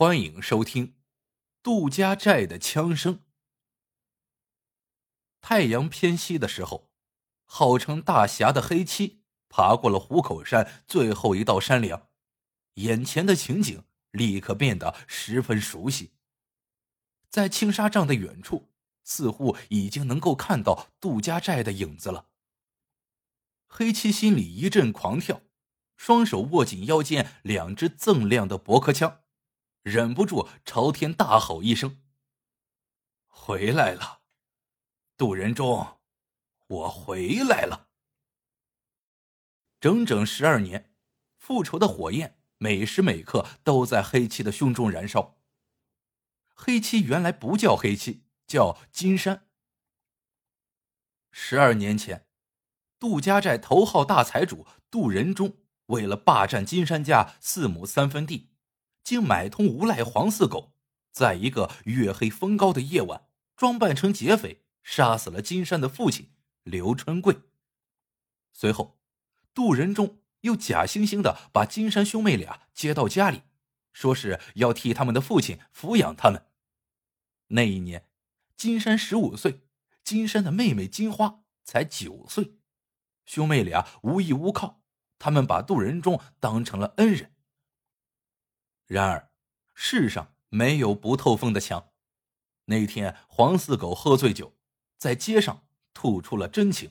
欢迎收听《杜家寨的枪声》。太阳偏西的时候，号称大侠的黑七爬过了虎口山最后一道山梁，眼前的情景立刻变得十分熟悉。在青纱帐的远处，似乎已经能够看到杜家寨的影子了。黑七心里一阵狂跳，双手握紧腰间两只锃亮的驳壳枪。忍不住朝天大吼一声：“回来了，杜仁忠，我回来了！”整整十二年，复仇的火焰每时每刻都在黑漆的胸中燃烧。黑漆原来不叫黑漆，叫金山。十二年前，杜家寨头号大财主杜仁忠为了霸占金山家四亩三分地。竟买通无赖黄四狗，在一个月黑风高的夜晚，装扮成劫匪，杀死了金山的父亲刘春贵。随后，杜仁忠又假惺惺的把金山兄妹俩接到家里，说是要替他们的父亲抚养他们。那一年，金山十五岁，金山的妹妹金花才九岁，兄妹俩无依无靠，他们把杜仁忠当成了恩人。然而，世上没有不透风的墙。那天，黄四狗喝醉酒，在街上吐出了真情。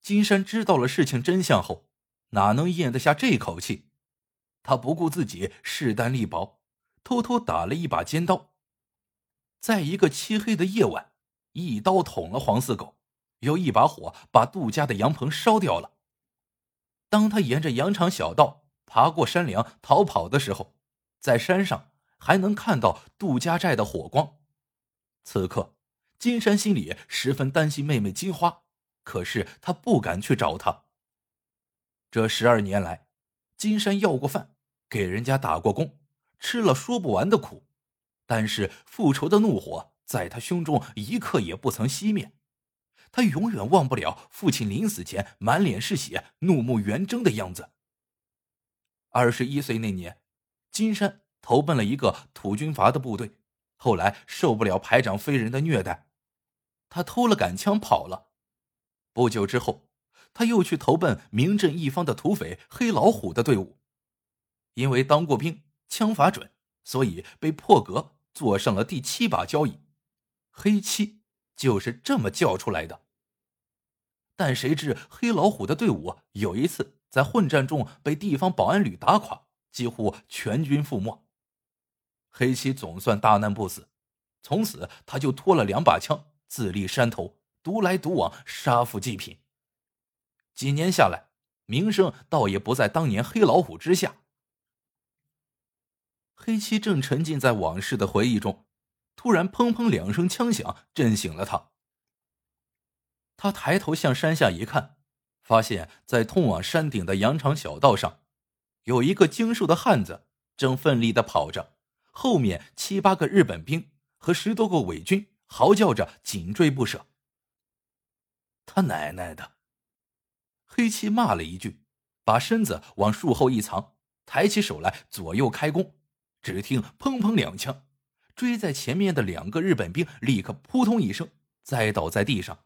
金山知道了事情真相后，哪能咽得下这口气？他不顾自己势单力薄，偷偷打了一把尖刀，在一个漆黑的夜晚，一刀捅了黄四狗，又一把火把杜家的羊棚烧掉了。当他沿着羊肠小道。爬过山梁逃跑的时候，在山上还能看到杜家寨的火光。此刻，金山心里十分担心妹妹金花，可是他不敢去找她。这十二年来，金山要过饭，给人家打过工，吃了说不完的苦，但是复仇的怒火在他胸中一刻也不曾熄灭。他永远忘不了父亲临死前满脸是血、怒目圆睁的样子。二十一岁那年，金山投奔了一个土军阀的部队，后来受不了排长飞人的虐待，他偷了杆枪跑了。不久之后，他又去投奔名震一方的土匪黑老虎的队伍，因为当过兵，枪法准，所以被破格坐上了第七把交椅。黑七就是这么叫出来的。但谁知黑老虎的队伍有一次。在混战中被地方保安旅打垮，几乎全军覆没。黑七总算大难不死，从此他就拖了两把枪，自立山头，独来独往，杀富济贫。几年下来，名声倒也不在当年黑老虎之下。黑七正沉浸在往事的回忆中，突然砰砰两声枪响，震醒了他。他抬头向山下一看。发现，在通往山顶的羊肠小道上，有一个精瘦的汉子正奋力的跑着，后面七八个日本兵和十多个伪军嚎叫着紧追不舍。他奶奶的！黑七骂了一句，把身子往树后一藏，抬起手来左右开弓。只听砰砰两枪，追在前面的两个日本兵立刻扑通一声栽倒在地上。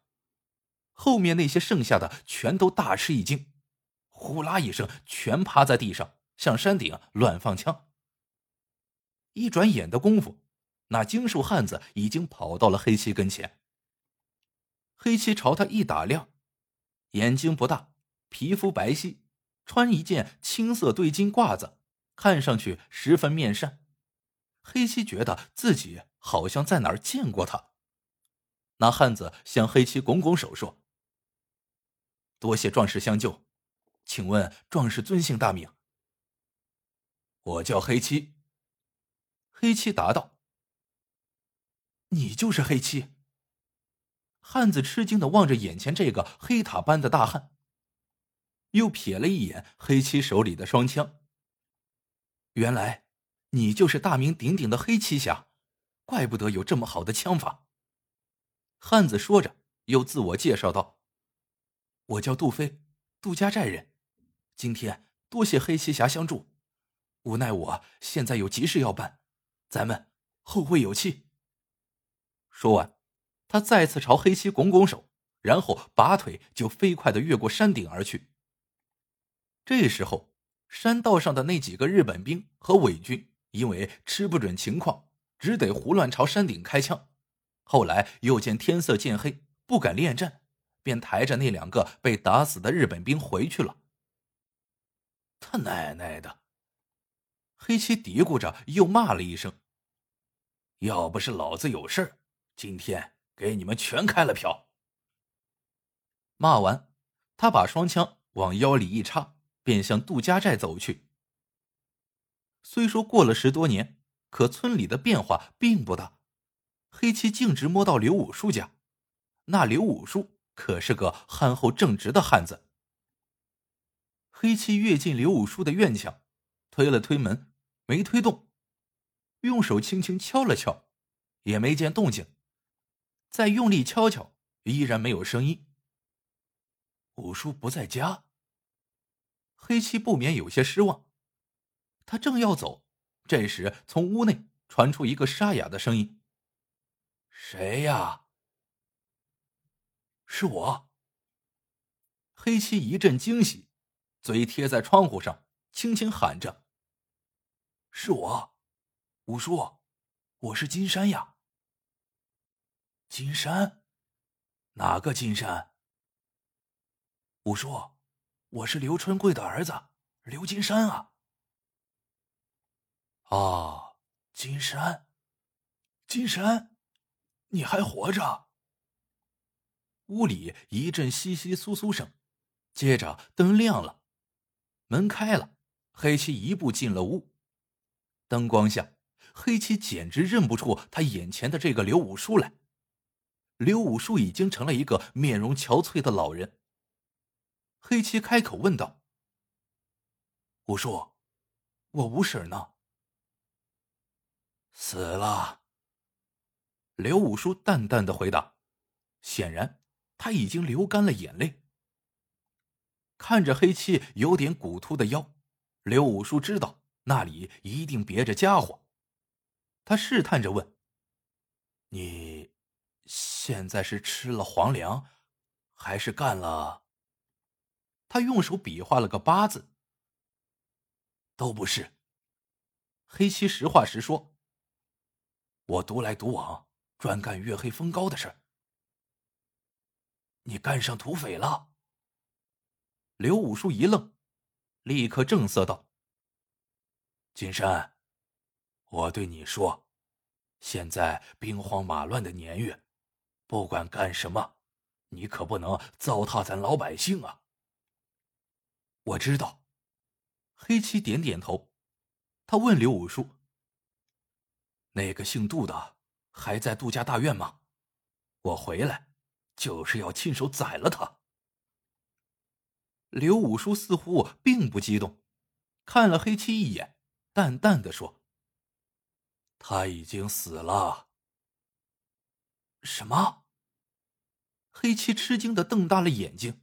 后面那些剩下的全都大吃一惊，呼啦一声，全趴在地上，向山顶乱放枪。一转眼的功夫，那精瘦汉子已经跑到了黑七跟前。黑七朝他一打量，眼睛不大，皮肤白皙，穿一件青色对襟褂子，看上去十分面善。黑七觉得自己好像在哪儿见过他。那汉子向黑七拱拱手说。多谢壮士相救，请问壮士尊姓大名？我叫黑七。黑七答道：“你就是黑七。”汉子吃惊的望着眼前这个黑塔般的大汉，又瞥了一眼黑七手里的双枪。原来你就是大名鼎鼎的黑七侠，怪不得有这么好的枪法。汉子说着，又自我介绍道。我叫杜飞，杜家寨人。今天多谢黑七侠相助，无奈我现在有急事要办，咱们后会有期。说完，他再次朝黑七拱拱手，然后拔腿就飞快的越过山顶而去。这时候，山道上的那几个日本兵和伪军因为吃不准情况，只得胡乱朝山顶开枪。后来又见天色渐黑，不敢恋战，便抬着那两个被打死的日本兵回去了。他奶奶的！黑七嘀咕着，又骂了一声：“要不是老子有事今天给你们全开了瓢。”骂完，他把双枪往腰里一插，便向杜家寨走去。虽说过了十多年，可村里的变化并不大。黑七径直摸到刘武叔家，那刘武叔可是个憨厚正直的汉子。黑七跃进刘武叔的院墙，推了推门。没推动，用手轻轻敲了敲，也没见动静。再用力敲敲，依然没有声音。五叔不在家，黑七不免有些失望。他正要走，这时从屋内传出一个沙哑的声音：“谁呀？”“是我。”黑七一阵惊喜，嘴贴在窗户上，轻轻喊着。是我，五叔，我是金山呀。金山，哪个金山？五叔，我是刘春贵的儿子刘金山啊。啊，金山，金山，你还活着？屋里一阵窸窸窣窣声，接着灯亮了，门开了，黑七一步进了屋。灯光下，黑七简直认不出他眼前的这个刘武叔来。刘武叔已经成了一个面容憔悴的老人。黑七开口问道：“武叔，我五婶呢？”死了。刘武叔淡淡的回答，显然他已经流干了眼泪。看着黑七有点骨突的腰，刘武叔知道。那里一定别着家伙，他试探着问：“你现在是吃了皇粮，还是干了？”他用手比划了个八字。都不是。黑七实话实说：“我独来独往，专干月黑风高的事你干上土匪了？刘武叔一愣，立刻正色道。金山，我对你说，现在兵荒马乱的年月，不管干什么，你可不能糟蹋咱老百姓啊！我知道。黑七点点头，他问刘武叔：“那个姓杜的还在杜家大院吗？我回来就是要亲手宰了他。”刘武叔似乎并不激动，看了黑七一眼。淡淡的说：“他已经死了。”什么？黑七吃惊的瞪大了眼睛。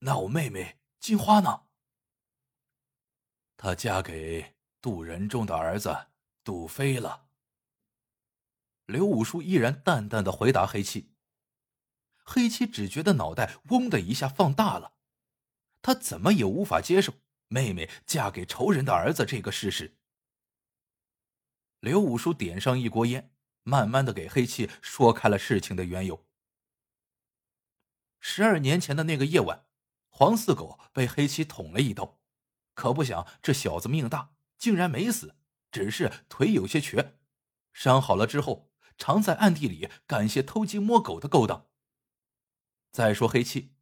那我妹妹金花呢？她嫁给杜仁仲的儿子杜飞了。刘武叔依然淡淡的回答黑七。黑七只觉得脑袋嗡的一下放大了，他怎么也无法接受。妹妹嫁给仇人的儿子这个事实，刘五叔点上一锅烟，慢慢的给黑七说开了事情的缘由。十二年前的那个夜晚，黄四狗被黑七捅了一刀，可不想这小子命大，竟然没死，只是腿有些瘸。伤好了之后，常在暗地里干些偷鸡摸狗的勾当。再说黑七，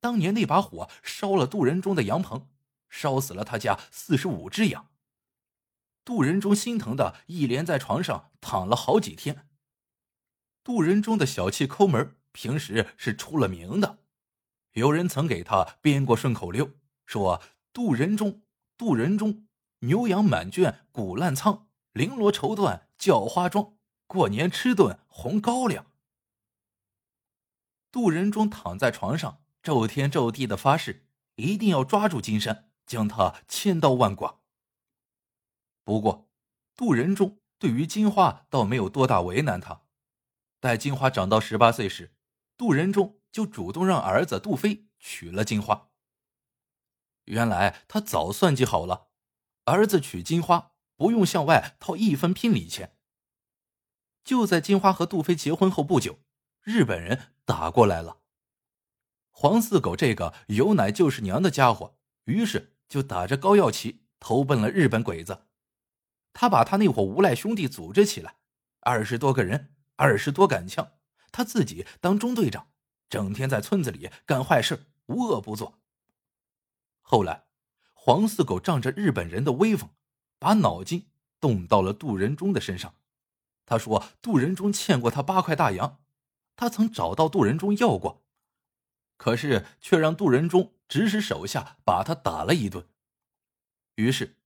当年那把火烧了杜仁中的羊棚。烧死了他家四十五只羊。杜仁忠心疼的一连在床上躺了好几天。杜仁忠的小气抠门，平时是出了名的。有人曾给他编过顺口溜，说：“杜仁忠，杜仁忠，牛羊满圈谷烂仓，绫罗绸缎叫花妆，过年吃顿红高粱。”杜仁忠躺在床上，咒天咒地的发誓，一定要抓住金山。将他千刀万剐。不过，杜仁忠对于金花倒没有多大为难他。待金花长到十八岁时，杜仁忠就主动让儿子杜飞娶了金花。原来他早算计好了，儿子娶金花不用向外掏一分聘礼钱。就在金花和杜飞结婚后不久，日本人打过来了。黄四狗这个有奶就是娘的家伙，于是就打着高要旗投奔了日本鬼子。他把他那伙无赖兄弟组织起来，二十多个人，二十多杆枪，他自己当中队长，整天在村子里干坏事，无恶不作。后来，黄四狗仗着日本人的威风，把脑筋动到了杜仁忠的身上。他说：“杜仁忠欠过他八块大洋，他曾找到杜仁忠要过，可是却让杜仁忠指使手下把他打了一顿。于是，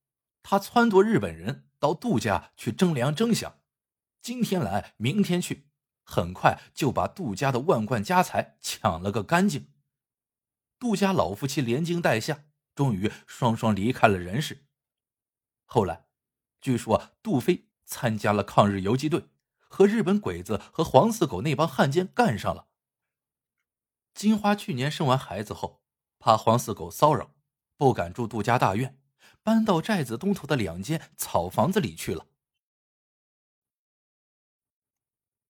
他撺掇日本人到杜家去争粮争饷，今天来，明天去，很快就把杜家的万贯家财抢了个干净。杜家老夫妻连惊带吓。”终于双双离开了人世。后来，据说杜飞参加了抗日游击队，和日本鬼子和黄四狗那帮汉奸干上了。金花去年生完孩子后，怕黄四狗骚扰，不敢住杜家大院，搬到寨子东头的两间草房子里去了。